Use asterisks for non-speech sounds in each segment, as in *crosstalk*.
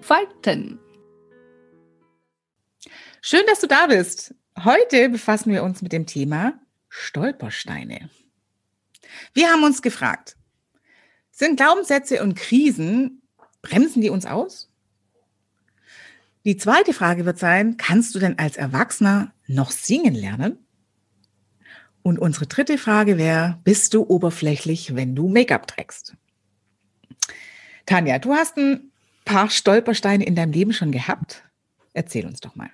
entfalten. Schön, dass du da bist. Heute befassen wir uns mit dem Thema Stolpersteine. Wir haben uns gefragt, sind Glaubenssätze und Krisen, bremsen die uns aus? Die zweite Frage wird sein, kannst du denn als Erwachsener noch singen lernen? Und unsere dritte Frage wäre, bist du oberflächlich, wenn du Make-up trägst? Tanja, du hast ein paar Stolpersteine in deinem Leben schon gehabt. Erzähl uns doch mal.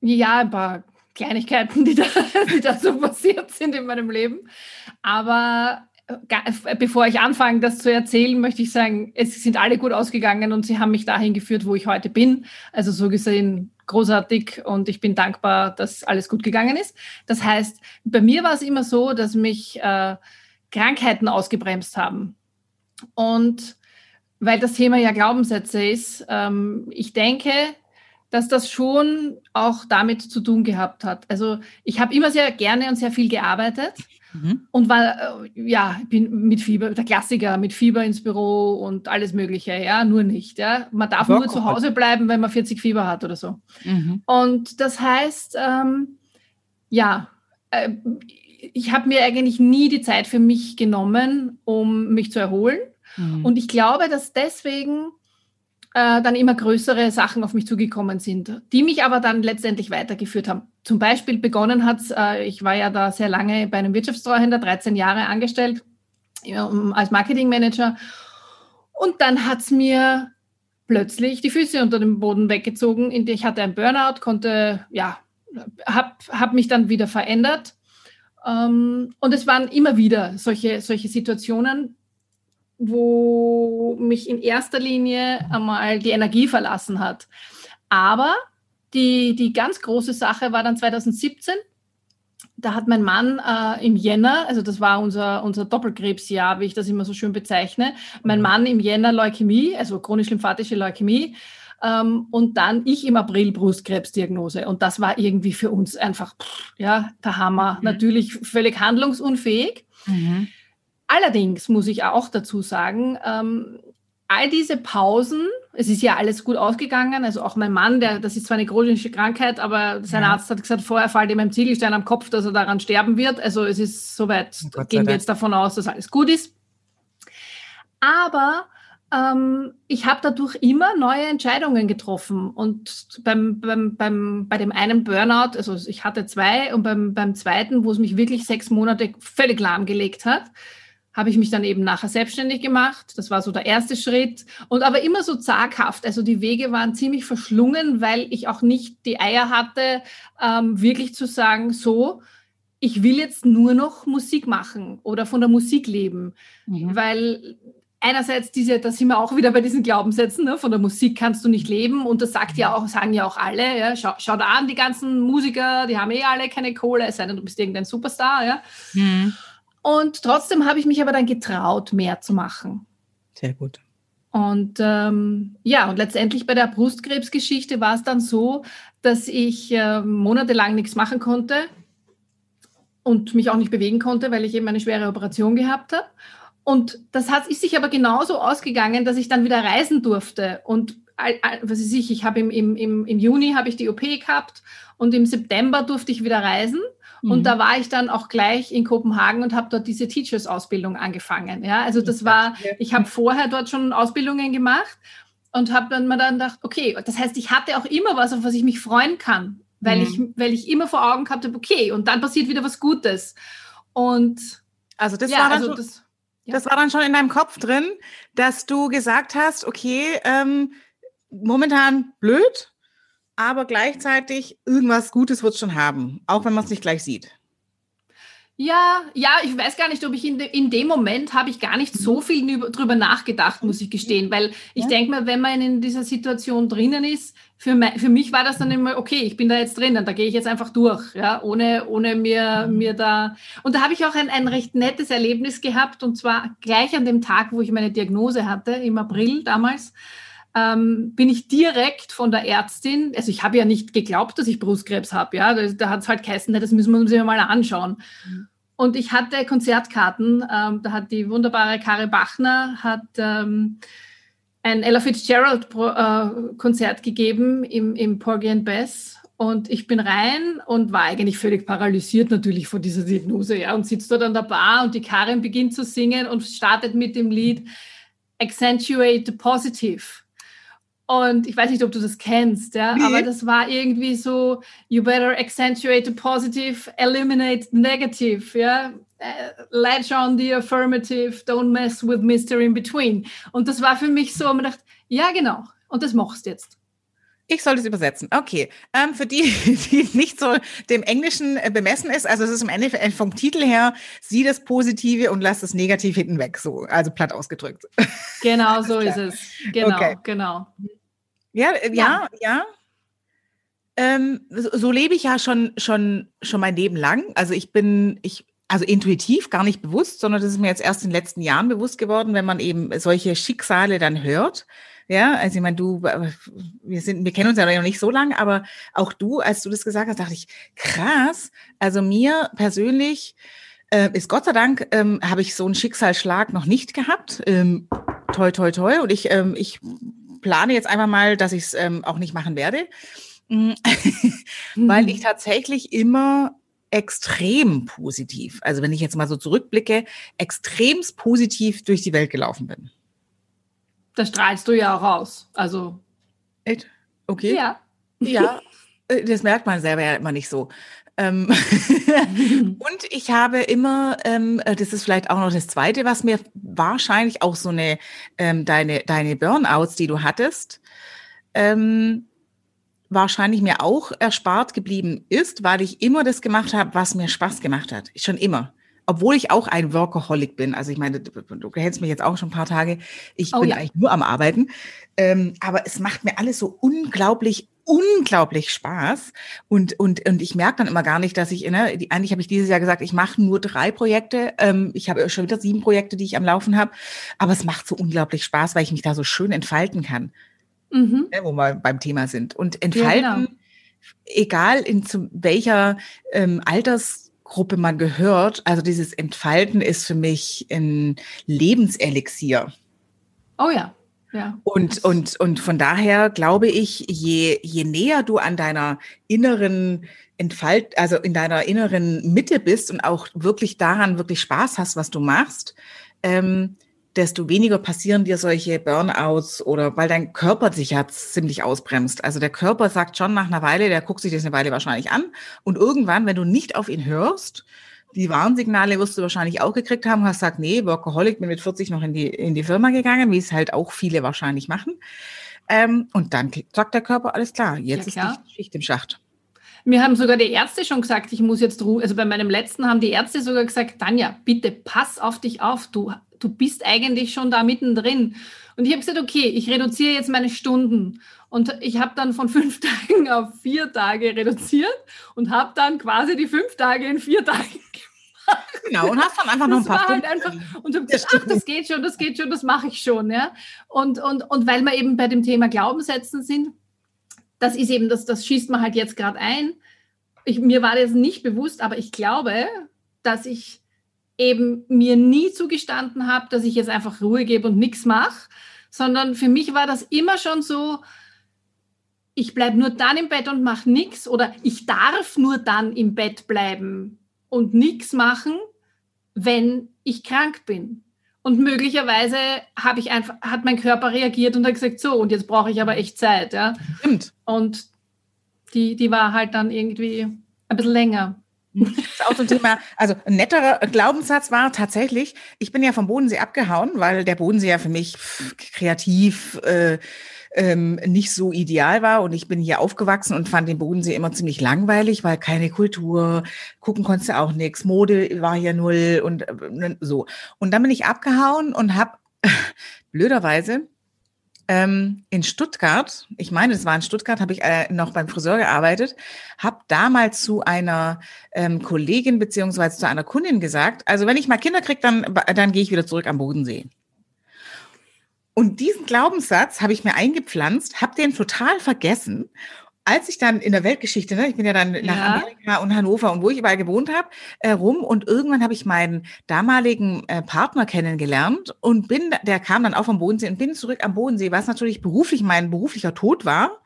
Ja, ein paar Kleinigkeiten, die da, *laughs* die da so passiert sind in meinem Leben. Aber äh, bevor ich anfange, das zu erzählen, möchte ich sagen, es sind alle gut ausgegangen und sie haben mich dahin geführt, wo ich heute bin. Also so gesehen großartig und ich bin dankbar, dass alles gut gegangen ist. Das heißt, bei mir war es immer so, dass mich äh, Krankheiten ausgebremst haben. Und weil das Thema ja Glaubenssätze ist, ähm, ich denke, dass das schon auch damit zu tun gehabt hat. Also ich habe immer sehr gerne und sehr viel gearbeitet mhm. und war, äh, ja, bin mit Fieber, der Klassiker, mit Fieber ins Büro und alles Mögliche, ja, nur nicht. Ja. Man darf Bock nur zu Hause bleiben, wenn man 40 Fieber hat oder so. Mhm. Und das heißt, ähm, ja, äh, ich habe mir eigentlich nie die Zeit für mich genommen, um mich zu erholen. Mhm. Und ich glaube, dass deswegen äh, dann immer größere Sachen auf mich zugekommen sind, die mich aber dann letztendlich weitergeführt haben. Zum Beispiel begonnen hat äh, ich war ja da sehr lange bei einem Wirtschaftstreuhänder, 13 Jahre angestellt ja, als Marketingmanager. Und dann hat es mir plötzlich die Füße unter dem Boden weggezogen. Ich hatte einen Burnout, konnte, ja, habe hab mich dann wieder verändert. Ähm, und es waren immer wieder solche, solche Situationen, wo mich in erster Linie einmal die Energie verlassen hat. Aber die, die ganz große Sache war dann 2017. Da hat mein Mann äh, im Jänner, also das war unser, unser Doppelkrebsjahr, wie ich das immer so schön bezeichne, mein mhm. Mann im Jänner Leukämie, also chronisch-lymphatische Leukämie, ähm, und dann ich im April Brustkrebsdiagnose. Und das war irgendwie für uns einfach, pff, ja, der Hammer. Mhm. Natürlich völlig handlungsunfähig. Mhm. Allerdings muss ich auch dazu sagen, ähm, all diese Pausen, es ist ja alles gut ausgegangen, also auch mein Mann, der, das ist zwar eine chronische Krankheit, aber sein ja. Arzt hat gesagt, vorher fällt ihm ein Ziegelstein am Kopf, dass er daran sterben wird. Also es ist soweit, gehen wir jetzt davon aus, dass alles gut ist. Aber ähm, ich habe dadurch immer neue Entscheidungen getroffen. Und beim, beim, beim, bei dem einen Burnout, also ich hatte zwei, und beim, beim zweiten, wo es mich wirklich sechs Monate völlig lahmgelegt hat, habe ich mich dann eben nachher selbstständig gemacht. Das war so der erste Schritt. Und aber immer so zaghaft. Also die Wege waren ziemlich verschlungen, weil ich auch nicht die Eier hatte, ähm, wirklich zu sagen, so, ich will jetzt nur noch Musik machen oder von der Musik leben. Mhm. Weil einerseits diese, da sind wir auch wieder bei diesen Glaubenssätzen, ne? von der Musik kannst du nicht leben. Und das sagt ja auch, sagen ja auch alle, ja, schau, schau da an, die ganzen Musiker, die haben eh alle keine Kohle, es sei denn, du bist irgendein Superstar, ja. Mhm. Und trotzdem habe ich mich aber dann getraut, mehr zu machen. Sehr gut. Und ähm, ja, und letztendlich bei der Brustkrebsgeschichte war es dann so, dass ich äh, monatelang nichts machen konnte und mich auch nicht bewegen konnte, weil ich eben eine schwere Operation gehabt habe. Und das hat, ist sich aber genauso ausgegangen, dass ich dann wieder reisen durfte. Und was weiß ich, ich habe im, im, im Juni habe ich die OP gehabt und im September durfte ich wieder reisen. Und mhm. da war ich dann auch gleich in Kopenhagen und habe dort diese Teachers-Ausbildung angefangen. Ja, also das war, ich habe vorher dort schon Ausbildungen gemacht und habe dann mal dann gedacht, okay, das heißt, ich hatte auch immer was, auf was ich mich freuen kann, weil, mhm. ich, weil ich immer vor Augen gehabt habe, okay, und dann passiert wieder was Gutes. Und also das ja, war dann also schon, das, ja. das war dann schon in deinem Kopf drin, dass du gesagt hast, okay, ähm, momentan blöd, aber gleichzeitig irgendwas Gutes wird es schon haben, auch wenn man es nicht gleich sieht. Ja, ja, ich weiß gar nicht, ob ich in, de, in dem Moment habe ich gar nicht so viel drüber nachgedacht, muss ich gestehen, weil ich ja. denke mal, wenn man in dieser Situation drinnen ist, für, me, für mich war das dann immer, okay, ich bin da jetzt drinnen, da gehe ich jetzt einfach durch, ja, ohne, ohne mir, mhm. mir da. Und da habe ich auch ein, ein recht nettes Erlebnis gehabt, und zwar gleich an dem Tag, wo ich meine Diagnose hatte, im April damals ähm, bin ich direkt von der Ärztin, also ich habe ja nicht geglaubt, dass ich Brustkrebs habe, ja, da, da hat es halt geheißen, das müssen wir uns ja mal anschauen. Mhm. Und ich hatte Konzertkarten, ähm, da hat die wunderbare Kare Bachner hat ähm, ein Ella Fitzgerald äh, Konzert gegeben im, im Porgy and Bess und ich bin rein und war eigentlich völlig paralysiert natürlich von dieser Diagnose, ja, und sitzt dort an der Bar und die Karin beginnt zu singen und startet mit dem Lied Accentuate the Positive. Und ich weiß nicht, ob du das kennst, ja, nee. aber das war irgendwie so, you better accentuate the positive, eliminate the negative, ja. Uh, latch on the affirmative, don't mess with Mr. In Between. Und das war für mich so, man dachte, ja, genau. Und das machst du jetzt. Ich soll das übersetzen. Okay. Ähm, für die, *laughs* die nicht so dem Englischen äh, bemessen ist, also es ist im Endeffekt vom Titel her, sieh das Positive und lass das Negative hinten weg, so, also platt ausgedrückt. Genau, *laughs* so ist es. Genau, okay. genau. Ja, äh, ja, ja. ja. Ähm, so, so, lebe ich ja schon, schon, schon mein Leben lang. Also ich bin, ich, also intuitiv, gar nicht bewusst, sondern das ist mir jetzt erst in den letzten Jahren bewusst geworden, wenn man eben solche Schicksale dann hört. Ja, also ich meine, du, wir sind, wir kennen uns ja noch nicht so lange, aber auch du, als du das gesagt hast, dachte ich, krass. Also mir persönlich äh, ist Gott sei Dank, ähm, habe ich so einen Schicksalsschlag noch nicht gehabt. Ähm, toi, toi, toi. Und ich, ähm, ich plane jetzt einfach mal, dass ich es ähm, auch nicht machen werde, *laughs* weil ich tatsächlich immer extrem positiv, also wenn ich jetzt mal so zurückblicke, extremst positiv durch die Welt gelaufen bin. Das strahlst du ja auch aus. Also. Echt? Okay. Ja. Ja, *laughs* äh, das merkt man selber ja immer nicht so. Ähm *laughs* und ich habe immer, ähm, äh, das ist vielleicht auch noch das Zweite, was mir wahrscheinlich auch so eine, ähm, deine, deine Burnouts, die du hattest, ähm, wahrscheinlich mir auch erspart geblieben ist, weil ich immer das gemacht habe, was mir Spaß gemacht hat. Schon immer. Obwohl ich auch ein Workaholic bin. Also ich meine, du, du kennst mich jetzt auch schon ein paar Tage. Ich oh, bin ja. eigentlich nur am Arbeiten. Ähm, aber es macht mir alles so unglaublich unglaublich Spaß und und und ich merke dann immer gar nicht, dass ich ne, die, eigentlich habe ich dieses Jahr gesagt, ich mache nur drei Projekte. Ähm, ich habe schon wieder sieben Projekte, die ich am Laufen habe, aber es macht so unglaublich Spaß, weil ich mich da so schön entfalten kann mhm. ne, wo wir beim Thema sind. Und entfalten, ja, genau. egal in zu welcher ähm, Altersgruppe man gehört, also dieses Entfalten ist für mich ein Lebenselixier. Oh ja. Ja. Und, und, und von daher glaube ich, je, je näher du an deiner inneren Entfalt, also in deiner inneren Mitte bist und auch wirklich daran wirklich Spaß hast, was du machst, ähm, desto weniger passieren dir solche Burnouts oder weil dein Körper sich ja ziemlich ausbremst. Also der Körper sagt schon nach einer Weile, der guckt sich das eine Weile wahrscheinlich an und irgendwann, wenn du nicht auf ihn hörst, die Warnsignale wirst du wahrscheinlich auch gekriegt haben, hast gesagt, nee, Workaholic, bin mit 40 noch in die, in die Firma gegangen, wie es halt auch viele wahrscheinlich machen. Ähm, und dann sagt der Körper, alles klar, jetzt ja, klar. ist die Schicht im Schacht. Mir haben sogar die Ärzte schon gesagt, ich muss jetzt ruhen. Also bei meinem letzten haben die Ärzte sogar gesagt, Tanja, bitte pass auf dich auf. Du du bist eigentlich schon da mittendrin. Und ich habe gesagt, okay, ich reduziere jetzt meine Stunden. Und ich habe dann von fünf *laughs* Tagen auf vier Tage reduziert und habe dann quasi die fünf Tage in vier Tagen *laughs* gemacht. Genau, und hast dann einfach noch ein paar halt einfach, Und habe gesagt, ach, das geht schon, das geht schon, das mache ich schon. Ja? Und, und, und weil wir eben bei dem Thema Glaubenssätzen sind, das ist eben, das, das schießt man halt jetzt gerade ein. Ich, mir war das nicht bewusst, aber ich glaube, dass ich eben mir nie zugestanden habe, dass ich jetzt einfach Ruhe gebe und nichts mache, sondern für mich war das immer schon so, ich bleibe nur dann im Bett und mache nichts oder ich darf nur dann im Bett bleiben und nichts machen, wenn ich krank bin. Und möglicherweise habe ich einfach, hat mein Körper reagiert und hat gesagt, so, und jetzt brauche ich aber echt Zeit. Ja? Stimmt. Und die, die war halt dann irgendwie ein bisschen länger. Das ist auch so ein Thema, also ein netterer Glaubenssatz war tatsächlich, ich bin ja vom Bodensee abgehauen, weil der Bodensee ja für mich kreativ, äh, ähm, nicht so ideal war. Und ich bin hier aufgewachsen und fand den Bodensee immer ziemlich langweilig, weil keine Kultur, gucken konntest du auch nichts, Mode war hier null und äh, so. Und dann bin ich abgehauen und habe *laughs* blöderweise ähm, in Stuttgart, ich meine, es war in Stuttgart, habe ich äh, noch beim Friseur gearbeitet, habe damals zu einer ähm, Kollegin beziehungsweise zu einer Kundin gesagt, also wenn ich mal Kinder kriege, dann, dann gehe ich wieder zurück am Bodensee. Und diesen Glaubenssatz habe ich mir eingepflanzt, habe den total vergessen als ich dann in der Weltgeschichte, ne, ich bin ja dann nach ja. Amerika und Hannover und wo ich überall gewohnt habe, äh, rum und irgendwann habe ich meinen damaligen äh, Partner kennengelernt und bin, der kam dann auch vom Bodensee und bin zurück am Bodensee, was natürlich beruflich mein beruflicher Tod war,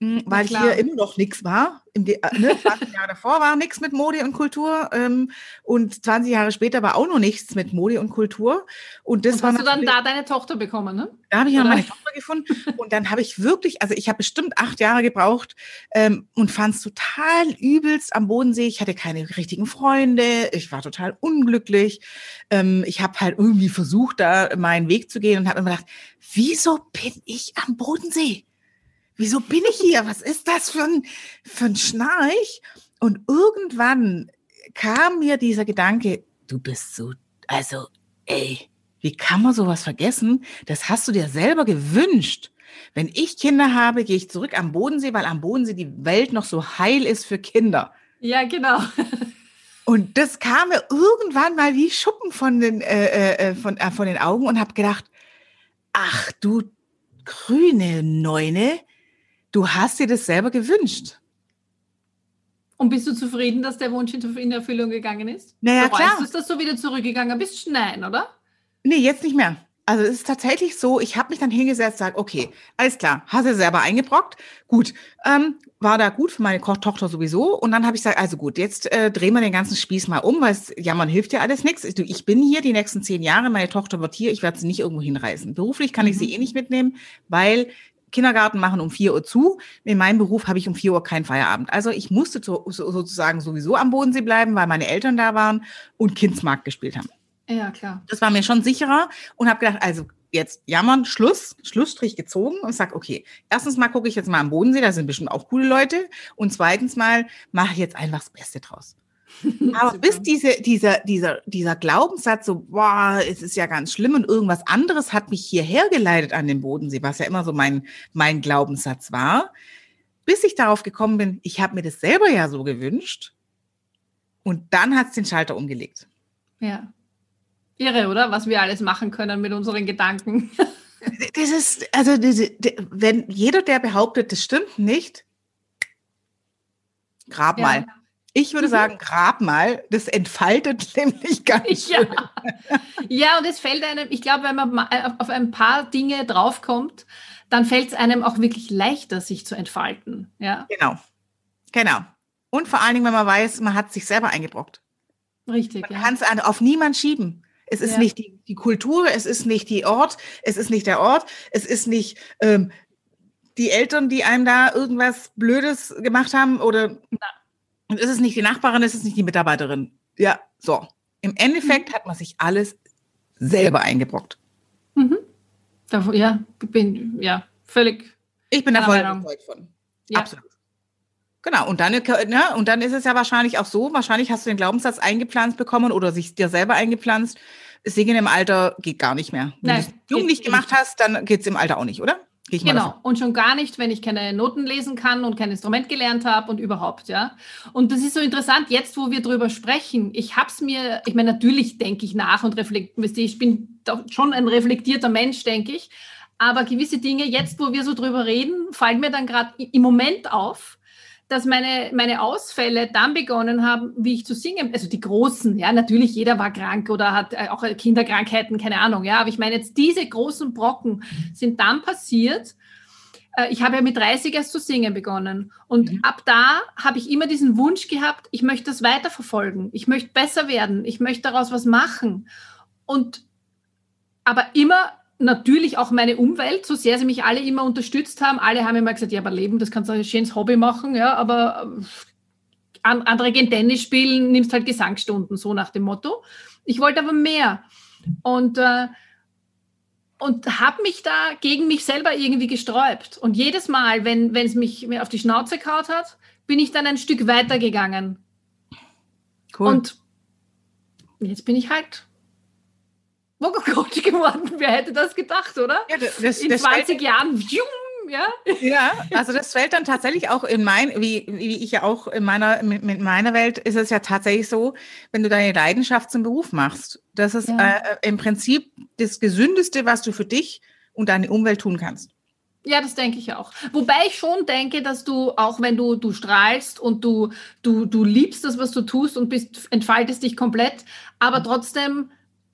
mh, weil hier immer noch nichts war im, äh, ne, 20 Jahre davor war nichts mit Mode und Kultur ähm, und 20 Jahre später war auch noch nichts mit Mode und Kultur. Und das und war hast du dann da deine Tochter bekommen, ne? Da habe ich ja meine Tochter gefunden und dann habe ich wirklich, also ich habe bestimmt acht Jahre gebraucht ähm, und fand es total übelst am Bodensee. Ich hatte keine richtigen Freunde, ich war total unglücklich. Ähm, ich habe halt irgendwie versucht, da meinen Weg zu gehen und habe mir gedacht, wieso bin ich am Bodensee? Wieso bin ich hier? Was ist das für ein, für ein Schnarch? Und irgendwann kam mir dieser Gedanke, du bist so, also, ey, wie kann man sowas vergessen? Das hast du dir selber gewünscht. Wenn ich Kinder habe, gehe ich zurück am Bodensee, weil am Bodensee die Welt noch so heil ist für Kinder. Ja, genau. Und das kam mir irgendwann mal wie Schuppen von den, äh, äh, äh von, äh, von den Augen und habe gedacht, ach du grüne Neune, Du hast dir das selber gewünscht. Und bist du zufrieden, dass der Wunsch in Erfüllung gegangen ist? Naja, Bereust klar. Du, dass du wieder zurückgegangen bist? Nein, oder? Nee, jetzt nicht mehr. Also es ist tatsächlich so, ich habe mich dann hingesetzt und sage, okay, alles klar, hast du selber eingebrockt, gut, ähm, war da gut für meine Tochter sowieso. Und dann habe ich gesagt, also gut, jetzt äh, drehen wir den ganzen Spieß mal um, weil es, ja, man hilft ja alles nichts. Ich, ich bin hier die nächsten zehn Jahre, meine Tochter wird hier, ich werde sie nicht irgendwo hinreisen. Beruflich kann mhm. ich sie eh nicht mitnehmen, weil Kindergarten machen um 4 Uhr zu. In meinem Beruf habe ich um 4 Uhr keinen Feierabend. Also ich musste so, sozusagen sowieso am Bodensee bleiben, weil meine Eltern da waren und Kindsmarkt gespielt haben. Ja, klar. Das war mir schon sicherer und habe gedacht, also jetzt jammern, Schluss, Schlussstrich gezogen und sag, okay, erstens mal gucke ich jetzt mal am Bodensee, da sind bestimmt auch coole Leute und zweitens mal mache ich jetzt einfach das Beste draus. *laughs* Aber bis diese, dieser, dieser, dieser Glaubenssatz so, boah, es ist ja ganz schlimm und irgendwas anderes hat mich hierher geleitet an den Bodensee, was ja immer so mein, mein Glaubenssatz war, bis ich darauf gekommen bin, ich habe mir das selber ja so gewünscht und dann hat es den Schalter umgelegt. Ja. Irre, oder? Was wir alles machen können mit unseren Gedanken. *laughs* das ist, also, wenn jeder, der behauptet, das stimmt nicht, grab ja. Ich würde mhm. sagen, grab mal, das entfaltet *laughs* nämlich ganz schön. Ja. ja, und es fällt einem, ich glaube, wenn man äh, auf ein paar Dinge draufkommt, dann fällt es einem auch wirklich leichter, sich zu entfalten. Ja? Genau, genau. Und vor allen Dingen, wenn man weiß, man hat sich selber eingebrockt. Richtig. Man ja. kann es auf niemand schieben. Es ist ja. nicht die, die, Kultur, es ist nicht die Ort, es ist nicht der Ort, es ist nicht ähm, die Eltern, die einem da irgendwas Blödes gemacht haben oder. Und ist es nicht die Nachbarin, ist es nicht die Mitarbeiterin. Ja, so. Im Endeffekt mhm. hat man sich alles selber eingebrockt. Mhm. Ja, bin, ja, völlig. Ich bin da voll überzeugt von. Ja. Absolut. Genau, und dann, ne, und dann ist es ja wahrscheinlich auch so, wahrscheinlich hast du den Glaubenssatz eingepflanzt bekommen oder sich dir selber eingepflanzt, Singen im Alter geht gar nicht mehr. Wenn du es jung nicht gemacht hast, dann geht es im Alter auch nicht, oder? Genau, und schon gar nicht, wenn ich keine Noten lesen kann und kein Instrument gelernt habe und überhaupt, ja. Und das ist so interessant, jetzt wo wir drüber sprechen, ich habe es mir, ich meine, natürlich denke ich nach und reflektiere, ich bin doch schon ein reflektierter Mensch, denke ich, aber gewisse Dinge, jetzt wo wir so drüber reden, fallen mir dann gerade im Moment auf, dass meine, meine Ausfälle dann begonnen haben, wie ich zu singen, also die großen, ja, natürlich jeder war krank oder hat äh, auch Kinderkrankheiten, keine Ahnung, ja, aber ich meine jetzt diese großen Brocken sind dann passiert. Äh, ich habe ja mit 30 erst zu singen begonnen und mhm. ab da habe ich immer diesen Wunsch gehabt, ich möchte das weiterverfolgen, ich möchte besser werden, ich möchte daraus was machen und aber immer natürlich auch meine Umwelt, so sehr sie mich alle immer unterstützt haben. Alle haben immer gesagt, ja, aber Leben, das kannst du ein schönes Hobby machen, ja, aber äh, andere gehen Tennis spielen, nimmst halt Gesangsstunden, so nach dem Motto. Ich wollte aber mehr. Und äh, und habe mich da gegen mich selber irgendwie gesträubt. Und jedes Mal, wenn es mich mir auf die Schnauze kaut hat, bin ich dann ein Stück weiter gegangen. Cool. Und jetzt bin ich halt Vocal-Coach *laughs* geworden. Wer hätte das gedacht, oder? Ja, das, In das 20 Jahren, ja? Ja, also das fällt dann tatsächlich auch in mein, wie, wie ich ja auch in meiner, mit, mit, meiner Welt ist es ja tatsächlich so, wenn du deine Leidenschaft zum Beruf machst. Das ist ja. äh, im Prinzip das Gesündeste, was du für dich und deine Umwelt tun kannst. Ja, das denke ich auch. Wobei ich schon denke, dass du, auch wenn du, du strahlst und du, du, du liebst das, was du tust und bist, entfaltest dich komplett, aber trotzdem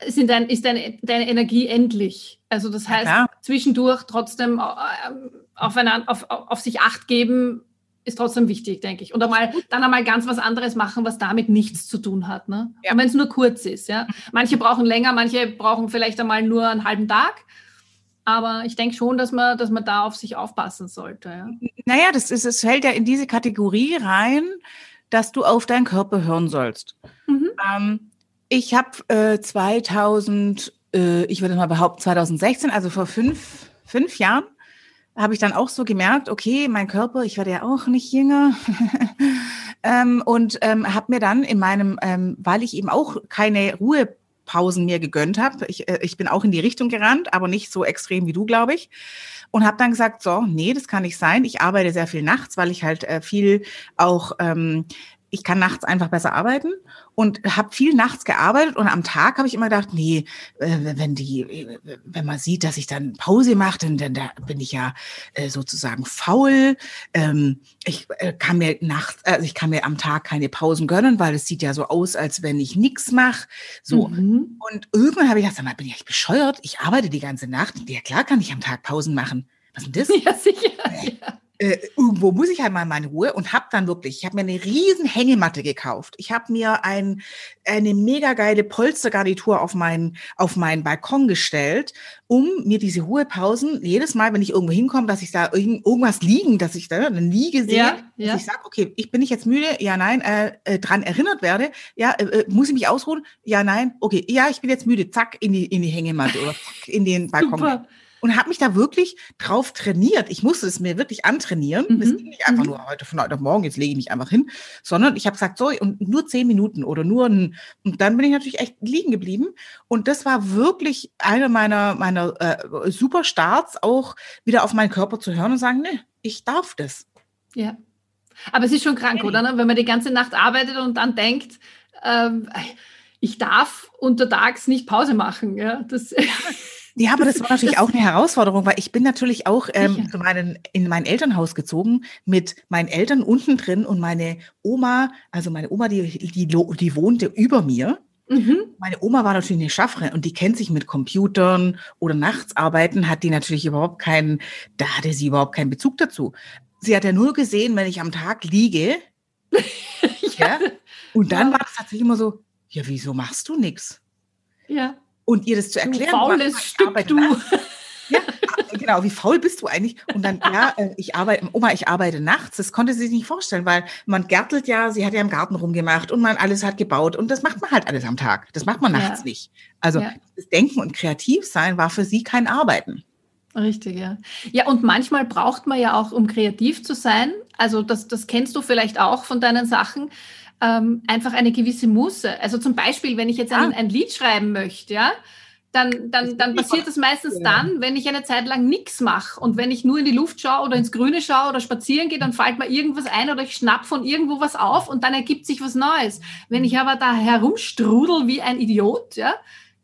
sind dein, ist deine, deine Energie endlich. Also das heißt, ja. zwischendurch trotzdem äh, auf, einen, auf, auf sich Acht geben, ist trotzdem wichtig, denke ich. Und einmal, dann einmal ganz was anderes machen, was damit nichts zu tun hat. Ne? Ja. Und wenn es nur kurz ist. Ja? Manche brauchen länger, manche brauchen vielleicht einmal nur einen halben Tag. Aber ich denke schon, dass man, dass man da auf sich aufpassen sollte. Ja? Naja, das ist, es fällt ja in diese Kategorie rein, dass du auf deinen Körper hören sollst. Mhm. Ähm, ich habe äh, 2000, äh, ich würde mal behaupten 2016, also vor fünf, fünf Jahren, habe ich dann auch so gemerkt, okay, mein Körper, ich werde ja auch nicht jünger. *laughs* ähm, und ähm, habe mir dann in meinem, ähm, weil ich eben auch keine Ruhepausen mehr gegönnt habe, ich, äh, ich bin auch in die Richtung gerannt, aber nicht so extrem wie du, glaube ich. Und habe dann gesagt, so, nee, das kann nicht sein. Ich arbeite sehr viel nachts, weil ich halt äh, viel auch ähm, ich kann nachts einfach besser arbeiten und habe viel nachts gearbeitet und am Tag habe ich immer gedacht, nee, äh, wenn die, wenn man sieht, dass ich dann Pause mache, dann, dann da bin ich ja äh, sozusagen faul. Ähm, ich äh, kann mir nachts, also ich kann mir am Tag keine Pausen gönnen, weil es sieht ja so aus, als wenn ich nichts mache. So mhm. und irgendwann habe ich gedacht, sag mal, bin ich bescheuert? Ich arbeite die ganze Nacht. Ja klar, kann ich am Tag Pausen machen. Was ist denn das? *laughs* Ja, sicher. Ja äh, irgendwo muss ich halt mal meine Ruhe und habe dann wirklich, ich habe mir eine riesen Hängematte gekauft. Ich habe mir ein, eine mega geile Polstergarnitur auf meinen auf meinen Balkon gestellt, um mir diese Ruhepausen jedes Mal, wenn ich irgendwo hinkomme, dass ich da irgend, irgendwas liegen, dass ich da eine Liege sehe, ja, ja. dass ich sage, okay, ich bin ich jetzt müde, ja, nein, äh, äh, dran erinnert werde, ja, äh, äh, muss ich mich ausruhen, ja, nein, okay, ja, ich bin jetzt müde, zack in die in die Hängematte oder zack in den Balkon. Super und habe mich da wirklich drauf trainiert. Ich musste es mir wirklich antrainieren. Mhm. Es ging nicht einfach mhm. nur heute von heute auf morgen, jetzt lege ich mich einfach hin, sondern ich habe gesagt, so, und nur zehn Minuten oder nur ein, und dann bin ich natürlich echt liegen geblieben. Und das war wirklich einer meiner, meiner äh, super Starts, auch wieder auf meinen Körper zu hören und sagen, nee, ich darf das. Ja. Aber es ist schon krank, oder? Wenn man die ganze Nacht arbeitet und dann denkt, ähm, ich darf untertags nicht Pause machen. Ja, das Ja, aber das war natürlich auch eine Herausforderung, weil ich bin natürlich auch ähm, zu meinen, in mein Elternhaus gezogen mit meinen Eltern unten drin und meine Oma, also meine Oma, die, die, die wohnte über mir. Mhm. Meine Oma war natürlich eine Schaffre und die kennt sich mit Computern oder nachts arbeiten, hat die natürlich überhaupt keinen, da hatte sie überhaupt keinen Bezug dazu. Sie hat ja nur gesehen, wenn ich am Tag liege. *laughs* ja. ja. Und dann ja. war das tatsächlich immer so, ja, wieso machst du nichts? Ja und ihr das zu erklären. Du faules Stück, du. Ja, genau, wie faul bist du eigentlich? Und dann, ja, *laughs* äh, ich arbeite, Oma, ich arbeite nachts. Das konnte sie sich nicht vorstellen, weil man gärtelt ja, sie hat ja im Garten rumgemacht und man alles hat gebaut und das macht man halt alles am Tag. Das macht man nachts ja. nicht. Also ja. das Denken und Kreativsein war für sie kein Arbeiten. Richtig, ja. Ja, und manchmal braucht man ja auch, um kreativ zu sein, also das, das kennst du vielleicht auch von deinen Sachen, ähm, einfach eine gewisse Muße. Also zum Beispiel, wenn ich jetzt ein, ah. ein Lied schreiben möchte, ja, dann, dann, dann passiert das meistens dann, wenn ich eine Zeit lang nichts mache. Und wenn ich nur in die Luft schaue oder ins Grüne schaue oder spazieren gehe, dann fällt mir irgendwas ein oder ich schnapp von irgendwo was auf und dann ergibt sich was Neues. Wenn ich aber da herumstrudel wie ein Idiot, ja,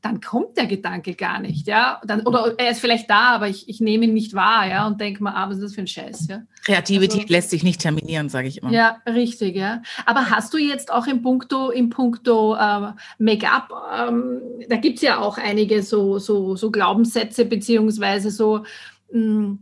dann kommt der Gedanke gar nicht, ja. Dann, oder er ist vielleicht da, aber ich, ich nehme ihn nicht wahr, ja, und denke mal, ah, was ist das für ein Scheiß, ja. Kreativität also, lässt sich nicht terminieren, sage ich immer. Ja, richtig, ja. Aber hast du jetzt auch im Punkto, im Punkto äh, Make-up, ähm, da gibt es ja auch einige so, so, so Glaubenssätze, beziehungsweise so mh, hm,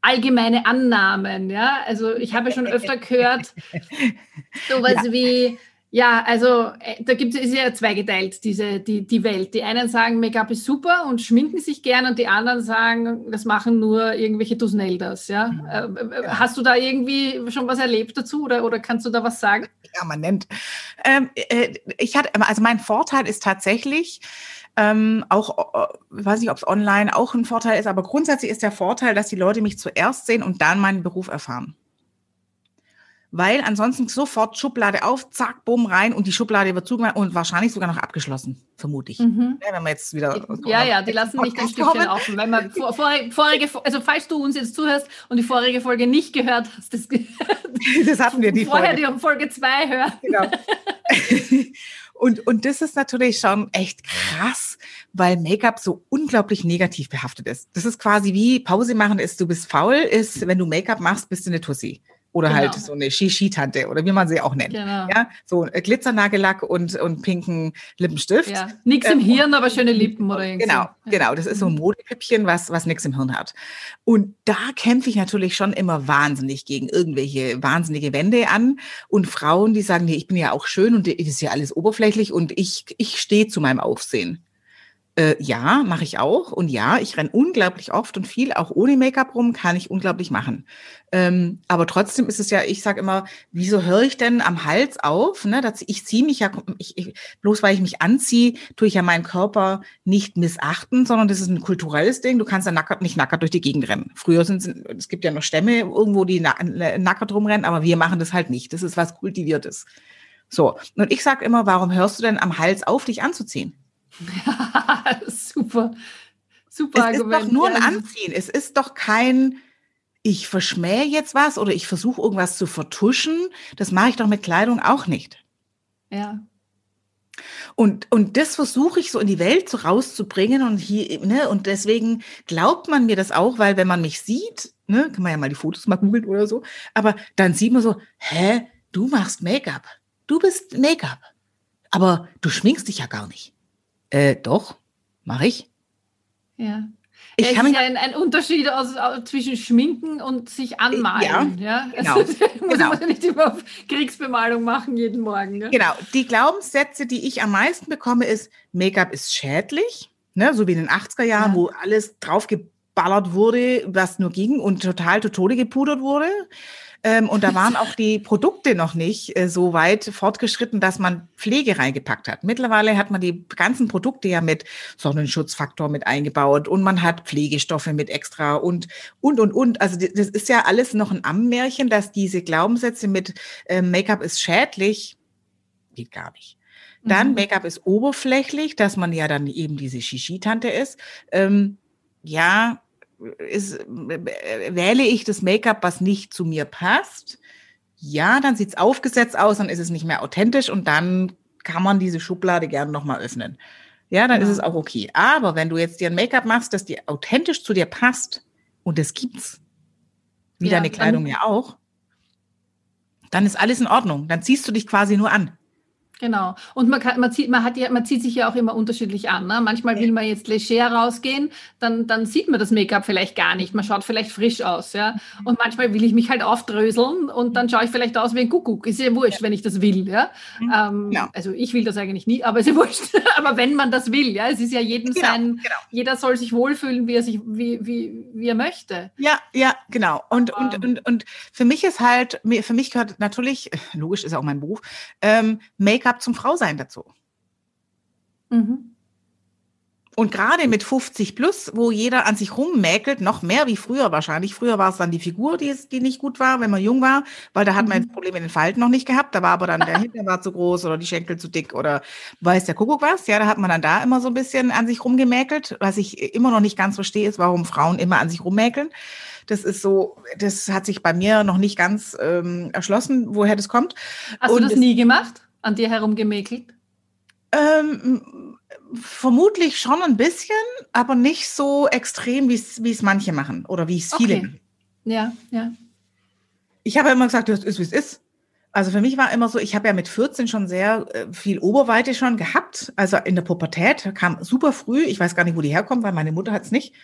allgemeine Annahmen, ja. Also ich habe schon öfter gehört, *laughs* sowas ja. wie ja, also äh, da gibt es ja zweigeteilt, diese, die, die Welt. Die einen sagen, Make-up ist super und schminken sich gern und die anderen sagen, das machen nur irgendwelche Dusneldas. Ja? Mhm. Äh, ja. Hast du da irgendwie schon was erlebt dazu oder, oder kannst du da was sagen? Ja, man nennt. Ähm, äh, ich hatte, also mein Vorteil ist tatsächlich, Ähm, auch, äh, weiß nicht, ob es online auch ein Vorteil ist, aber grundsätzlich ist der Vorteil, dass die Leute mich zuerst sehen und dann meinen Beruf erfahren weil ansonsten sofort Schublade auf, zack, bumm, rein und die Schublade wird zugemacht und wahrscheinlich sogar noch abgeschlossen, vermute ich. Mhm. Ja, wenn wir jetzt wieder. Ja, ja, die lassen nicht ein Stückchen offen. Wenn man vor, vorige, vorige, also falls du uns jetzt zuhörst und die vorige Folge nicht gehört hast, das, *laughs* das hatten wir die Vorher Folge. die Folge 2 hören. Genau. *laughs* Und, und das ist natürlich schon echt krass, weil Make-up so unglaublich negativ behaftet ist. Das ist quasi wie Pause machen ist, du bist faul, ist, wenn du Make-up machst, bist du eine Tussi. Oder genau. halt so eine Shishi-Tante oder wie man sie auch nennt. Genau. Ja, so Glitzernagellack und, und pinken Lippenstift. Ja. Nix im ähm, Hirn, aber schöne Lippen oder irgendwie. Genau, ja. genau. Das ist so ein mhm. Modepüppchen, was, was nichts im Hirn hat. Und da kämpfe ich natürlich schon immer wahnsinnig gegen irgendwelche wahnsinnige Wände an und Frauen, die sagen, nee, ich bin ja auch schön und das ist ja alles oberflächlich und ich, ich stehe zu meinem Aufsehen. Äh, ja, mache ich auch. Und ja, ich renne unglaublich oft und viel, auch ohne Make-up rum, kann ich unglaublich machen. Ähm, aber trotzdem ist es ja, ich sage immer, wieso höre ich denn am Hals auf? Ne? Dass ich ziehe mich ja, ich, ich, bloß weil ich mich anziehe, tue ich ja meinen Körper nicht missachten, sondern das ist ein kulturelles Ding. Du kannst ja nackert, nicht nackert durch die Gegend rennen. Früher sind es gibt ja noch Stämme irgendwo, die nackert rumrennen, aber wir machen das halt nicht. Das ist was Kultiviertes. So, und ich sage immer, warum hörst du denn am Hals auf, dich anzuziehen? *laughs* super, super es Argument. Es ist doch nur ein Anziehen. Es ist doch kein, ich verschmähe jetzt was oder ich versuche irgendwas zu vertuschen. Das mache ich doch mit Kleidung auch nicht. Ja. Und, und das versuche ich so in die Welt so rauszubringen und hier, ne, und deswegen glaubt man mir das auch, weil wenn man mich sieht, ne, kann man ja mal die Fotos mal googeln oder so, aber dann sieht man so, hä, du machst Make-up. Du bist Make-up. Aber du schminkst dich ja gar nicht. Äh, doch, mache ich. Ja. Ich ja, kann ist ja ein, ein Unterschied aus, zwischen Schminken und sich anmalen. Ja, ja? *laughs* Genau. Also, muss genau. man ja nicht immer auf Kriegsbemalung machen jeden Morgen. Ne? Genau. Die Glaubenssätze, die ich am meisten bekomme, ist, Make-up ist schädlich. Ne? So wie in den 80er Jahren, ja. wo alles draufgeballert wurde, was nur ging und total zu Tode gepudert wurde. Ähm, und da waren auch die Produkte noch nicht äh, so weit fortgeschritten, dass man Pflege reingepackt hat. Mittlerweile hat man die ganzen Produkte ja mit Sonnenschutzfaktor mit eingebaut und man hat Pflegestoffe mit extra und, und, und, und. Also das ist ja alles noch ein Ammenmärchen, dass diese Glaubenssätze mit äh, Make-up ist schädlich, geht gar nicht. Dann mhm. Make-up ist oberflächlich, dass man ja dann eben diese Shishi-Tante ist. Ähm, ja, ist, wähle ich das Make-up, was nicht zu mir passt, ja, dann sieht es aufgesetzt aus, dann ist es nicht mehr authentisch und dann kann man diese Schublade gerne nochmal öffnen. Ja, dann ja. ist es auch okay. Aber wenn du jetzt dir ein Make-up machst, das dir authentisch zu dir passt, und das gibt's, wie ja, deine Kleidung ja auch, dann ist alles in Ordnung. Dann ziehst du dich quasi nur an. Genau. Und man, kann, man, zieht, man, hat ja, man zieht sich ja auch immer unterschiedlich an. Ne? Manchmal will man jetzt leger rausgehen, dann, dann sieht man das Make-up vielleicht gar nicht. Man schaut vielleicht frisch aus. Ja? Mhm. Und manchmal will ich mich halt aufdröseln und dann schaue ich vielleicht aus wie ein Kuckuck. Ist ja wurscht, ja. wenn ich das will. Ja? Mhm. Ähm, ja. Also ich will das eigentlich nie, aber ist ja *laughs* wurscht. aber wenn man das will, ja, es ist ja jedem genau, sein, genau. jeder soll sich wohlfühlen, wie er sich, wie, wie, wie er möchte. Ja, ja, genau. Und, um, und, und, und für mich ist halt, für mich gehört natürlich, logisch ist ja auch mein Beruf, ähm, Make-up Make-up zum Frausein dazu. Mhm. Und gerade mit 50 plus, wo jeder an sich rummäkelt, noch mehr wie früher wahrscheinlich. Früher war es dann die Figur, die, die nicht gut war, wenn man jung war, weil da hat man mhm. das Problem mit den Falten noch nicht gehabt. Da war aber dann der *laughs* Hintern war zu groß oder die Schenkel zu dick oder weiß der Kuckuck was. Ja, da hat man dann da immer so ein bisschen an sich rumgemäkelt. Was ich immer noch nicht ganz verstehe, ist, warum Frauen immer an sich rummäkeln. Das ist so, das hat sich bei mir noch nicht ganz ähm, erschlossen, woher das kommt. Hast Und du das nie gemacht? An dir herumgemäkelt? Ähm, vermutlich schon ein bisschen, aber nicht so extrem, wie es manche machen oder wie es viele okay. Ja, ja. Ich habe immer gesagt, das ist, wie es ist. Also für mich war immer so, ich habe ja mit 14 schon sehr äh, viel Oberweite schon gehabt. Also in der Pubertät kam super früh. Ich weiß gar nicht, wo die herkommt, weil meine Mutter hat es nicht.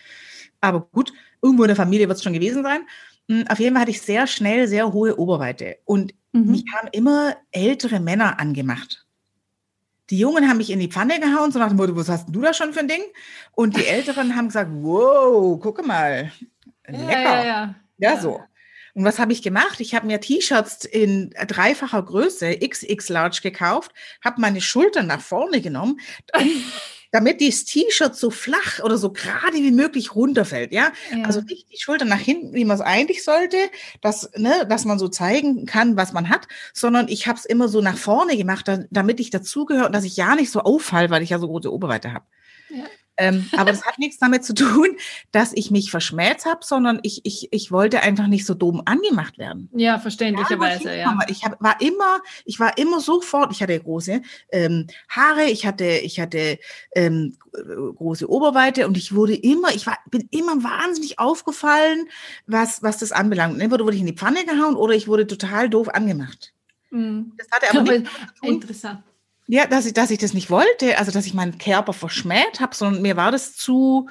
Aber gut, irgendwo in der Familie wird es schon gewesen sein. Hm, auf jeden Fall hatte ich sehr schnell sehr hohe Oberweite. Und Mhm. Mich haben immer ältere Männer angemacht. Die Jungen haben mich in die Pfanne gehauen, so nach dem Motto, was hast du da schon für ein Ding? Und die Älteren haben gesagt, wow, gucke mal, lecker. Ja, ja, ja. ja so. Und was habe ich gemacht? Ich habe mir T-Shirts in dreifacher Größe, XX Large gekauft, habe meine Schultern nach vorne genommen, *laughs* damit das T-Shirt so flach oder so gerade wie möglich runterfällt, ja? ja. Also nicht die Schulter nach hinten, wie man es eigentlich sollte, dass, ne, dass man so zeigen kann, was man hat, sondern ich habe es immer so nach vorne gemacht, damit ich dazugehöre und dass ich ja nicht so auffall, weil ich ja so große Oberweite habe. Ja. Ähm, aber das hat nichts damit zu tun, dass ich mich verschmäht habe, sondern ich, ich, ich wollte einfach nicht so dumm angemacht werden. Ja, verständlicherweise, ja. Ich hab, war immer, ich war immer sofort, ich hatte große ähm, Haare, ich hatte, ich hatte ähm, große Oberweite und ich wurde immer, ich war, bin immer wahnsinnig aufgefallen, was, was das anbelangt. Entweder wurde ich in die Pfanne gehauen oder ich wurde total doof angemacht. Mhm. Das hatte aber, aber interessant. Ja, dass ich, dass ich das nicht wollte, also dass ich meinen Körper verschmäht habe, sondern mir war das zu,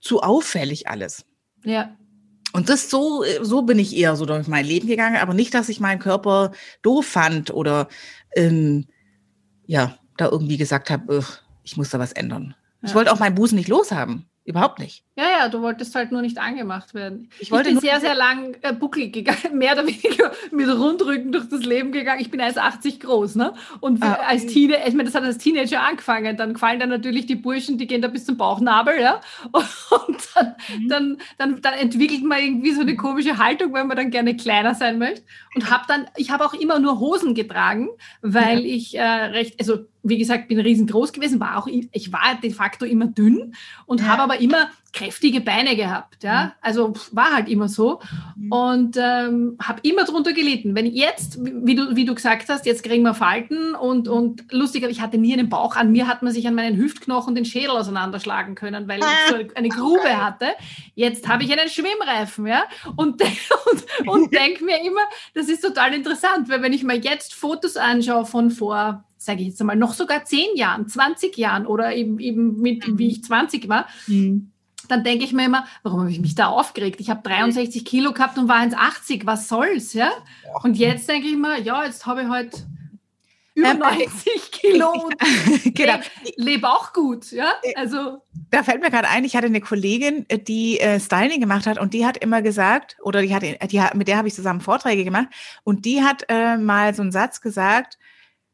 zu auffällig alles. Ja. Und das so, so bin ich eher so durch mein Leben gegangen, aber nicht, dass ich meinen Körper doof fand oder ähm, ja, da irgendwie gesagt habe, ich muss da was ändern. Ja. Ich wollte auch meinen Busen nicht loshaben. Überhaupt nicht. Ja, ja, du wolltest halt nur nicht angemacht werden. Ich, wollte ich bin sehr, sehr lang äh, bucklig gegangen, *laughs* mehr oder weniger mit Rundrücken durch das Leben gegangen. Ich bin 1,80 groß, ne? Und ah, als Teenager, ich meine, das hat als Teenager angefangen. Dann fallen dann natürlich die Burschen, die gehen da bis zum Bauchnabel, ja? *laughs* Und dann, mhm. dann, dann, dann entwickelt man irgendwie so eine komische Haltung, weil man dann gerne kleiner sein möchte. Und habe dann, ich habe auch immer nur Hosen getragen, weil ja. ich äh, recht, also wie gesagt, bin riesengroß gewesen, war auch, ich war de facto immer dünn und ja. habe aber immer kräftige Beine gehabt, ja. Mhm. Also war halt immer so mhm. und ähm, habe immer drunter gelitten. Wenn jetzt, wie du, wie du gesagt hast, jetzt kriegen wir Falten und, und lustig, ich hatte nie einen Bauch. An mir hat man sich an meinen Hüftknochen den Schädel auseinanderschlagen können, weil ich so *laughs* eine Grube hatte. Jetzt habe ich einen Schwimmreifen, ja. Und, *laughs* und, und *laughs* denke mir immer, das ist total interessant, weil wenn ich mir jetzt Fotos anschaue von vor sage ich jetzt einmal, noch sogar zehn Jahren, 20 Jahren oder eben, eben mit, wie ich 20 war, mhm dann denke ich mir immer, warum habe ich mich da aufgeregt? Ich habe 63 Kilo gehabt und war 1,80. Was soll's, ja? Und jetzt denke ich mir, ja, jetzt habe ich halt über 90 ähm, Kilo und *laughs* genau. lebe auch gut, ja? Äh, also da fällt mir gerade ein, ich hatte eine Kollegin, äh, die äh, Styling gemacht hat und die hat immer gesagt, oder die hat, die mit der habe ich zusammen Vorträge gemacht und die hat äh, mal so einen Satz gesagt,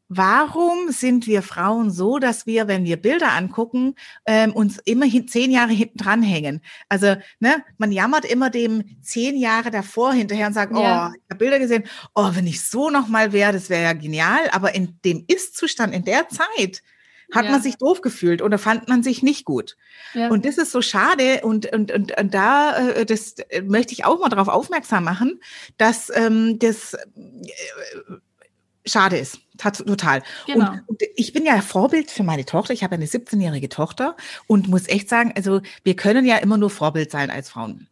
Warum sind wir Frauen so, dass wir, wenn wir Bilder angucken, ähm, uns immer hin, zehn Jahre hinten dran hängen? Also, ne, man jammert immer dem zehn Jahre davor hinterher und sagt, ja. oh, ich habe Bilder gesehen, oh, wenn ich so nochmal wäre, das wäre ja genial. Aber in dem Ist-Zustand, in der Zeit, hat ja. man sich doof gefühlt oder fand man sich nicht gut. Ja. Und das ist so schade und, und, und, und da, äh, das möchte ich auch mal darauf aufmerksam machen, dass ähm, das äh, schade ist. Total. Genau. Und, und, ich bin ja Vorbild für meine Tochter. Ich habe eine 17-jährige Tochter und muss echt sagen, also wir können ja immer nur Vorbild sein als Frauen.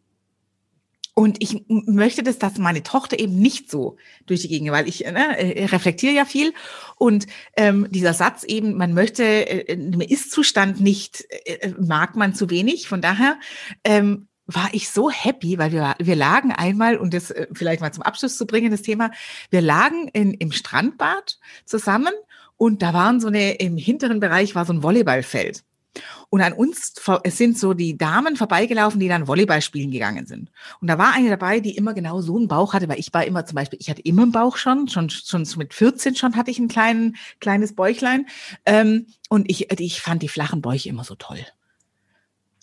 Und ich möchte das, dass meine Tochter eben nicht so durch die Gegend, weil ich ne, äh, reflektiere ja viel. Und ähm, dieser Satz eben, man möchte, äh, im Ist-Zustand nicht, äh, mag man zu wenig. Von daher ähm, war ich so happy, weil wir, wir lagen einmal, und das äh, vielleicht mal zum Abschluss zu bringen, das Thema, wir lagen in, im Strandbad zusammen und da waren so eine, im hinteren Bereich war so ein Volleyballfeld. Und an uns es sind so die Damen vorbeigelaufen, die dann Volleyball spielen gegangen sind. Und da war eine dabei, die immer genau so einen Bauch hatte, weil ich war immer zum Beispiel, ich hatte immer einen Bauch schon, schon, schon mit 14 schon hatte ich ein kleinen, kleines Bäuchlein. Ähm, und ich, ich fand die flachen Bäuche immer so toll.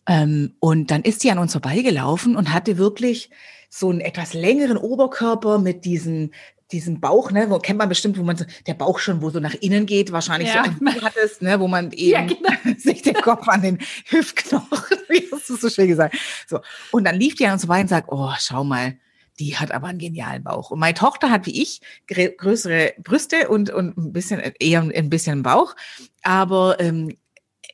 Ähm, und dann ist sie an uns vorbeigelaufen und hatte wirklich so einen etwas längeren Oberkörper mit diesen diesen Bauch, ne, wo kennt man bestimmt, wo man so, der Bauch schon, wo so nach innen geht, wahrscheinlich ja. so ein hattest, ne, wo man *laughs* eben ja, genau. *laughs* sich den Kopf an den Hüftknochen, *laughs* wie hast du so schön gesagt. So. Und dann lief die an uns vorbei und sagt, oh, schau mal, die hat aber einen genialen Bauch. Und meine Tochter hat wie ich größere Brüste und, und ein bisschen, eher ein bisschen Bauch, aber ähm,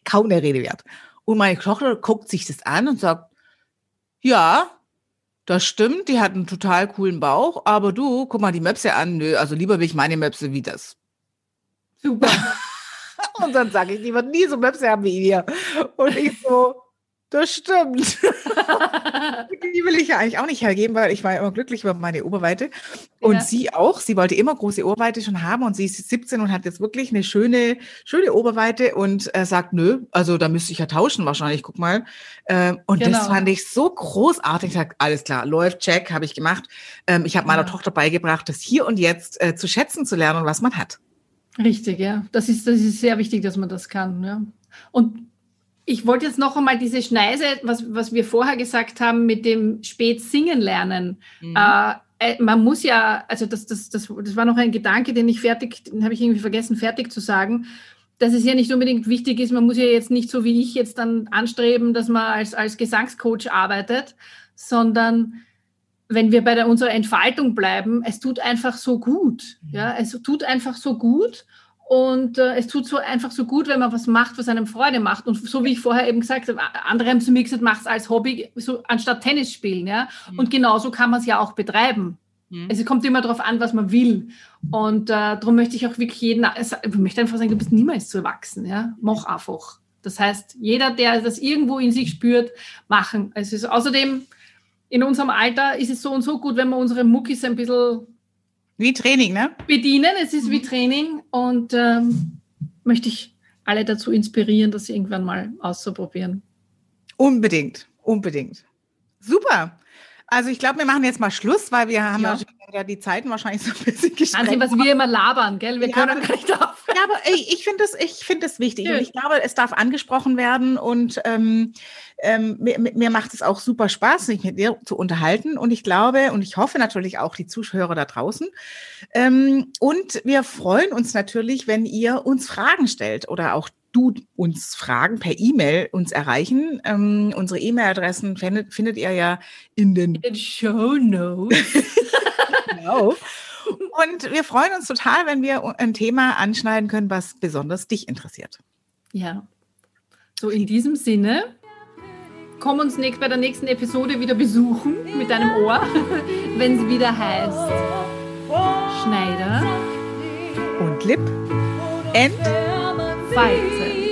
kaum der Rede wert. Und meine Tochter guckt sich das an und sagt, ja, das stimmt, die hat einen total coolen Bauch, aber du, guck mal die Möpse an, nö, also lieber will ich meine Möpse wie das. Super. *laughs* und dann sage ich, die wird nie so Möpse haben wie wir. Und ich so, das stimmt. *laughs* die will ich ja eigentlich auch nicht hergeben, weil ich war ja immer glücklich über meine Oberweite. Und ja. sie auch. Sie wollte immer große Oberweite schon haben und sie ist 17 und hat jetzt wirklich eine schöne, schöne Oberweite und äh, sagt, nö, also da müsste ich ja tauschen wahrscheinlich, guck mal. Ähm, und genau. das fand ich so großartig. Ich sag, alles klar, läuft, check, habe ich gemacht. Ähm, ich habe meiner ja. Tochter beigebracht, das hier und jetzt äh, zu schätzen zu lernen, was man hat. Richtig, ja. Das ist, das ist sehr wichtig, dass man das kann. Ja. Und ich wollte jetzt noch einmal diese Schneise, was, was wir vorher gesagt haben, mit dem spät singen lernen. Mhm. Äh, äh, man muss ja, also das, das, das, das war noch ein Gedanke, den ich fertig, den habe ich irgendwie vergessen, fertig zu sagen, dass es ja nicht unbedingt wichtig ist, man muss ja jetzt nicht so wie ich jetzt dann anstreben, dass man als, als Gesangscoach arbeitet, sondern wenn wir bei der, unserer Entfaltung bleiben, es tut einfach so gut. Ja, es tut einfach so gut und äh, es tut so einfach so gut, wenn man was macht, was einem Freude macht. Und so wie ich vorher eben gesagt habe, andere haben zu mir gesagt, mach es als Hobby, so anstatt Tennis spielen. Ja? Mhm. Und genauso kann man es ja auch betreiben. Mhm. Es kommt immer darauf an, was man will. Und äh, darum möchte ich auch wirklich jeden, also, ich möchte einfach sagen, du bist niemals zu erwachsen. Ja? Mach einfach. Das heißt, jeder, der das irgendwo in sich spürt, machen. Es ist außerdem in unserem Alter ist es so und so gut, wenn wir unsere Muckis ein bisschen wie Training, ne? Bedienen, es ist wie mhm. Training und ähm, möchte ich alle dazu inspirieren, das irgendwann mal auszuprobieren. Unbedingt, unbedingt. Super. Also ich glaube, wir machen jetzt mal Schluss, weil wir haben ja, ja die Zeiten wahrscheinlich so ein bisschen gesprengt. Wahnsinn, was wir immer labern, gell? Wir ja, können gar nicht aufhören. Ja, aber ey, ich finde das, ich finde das wichtig und ich glaube, es darf angesprochen werden und ähm, ähm, mir, mir macht es auch super Spaß, mich mit dir zu unterhalten und ich glaube und ich hoffe natürlich auch die Zuschauer da draußen. Ähm, und wir freuen uns natürlich, wenn ihr uns Fragen stellt oder auch du uns Fragen per E-Mail uns erreichen. Ähm, unsere E-Mail-Adressen findet, findet ihr ja in den, in den Show Notes. *laughs* genau. Und wir freuen uns total, wenn wir ein Thema anschneiden können, was besonders dich interessiert. Ja. So in diesem Sinne, komm uns nächst, bei der nächsten Episode wieder besuchen mit deinem Ohr, *laughs* wenn es wieder heißt Schneider und Lip and 筷子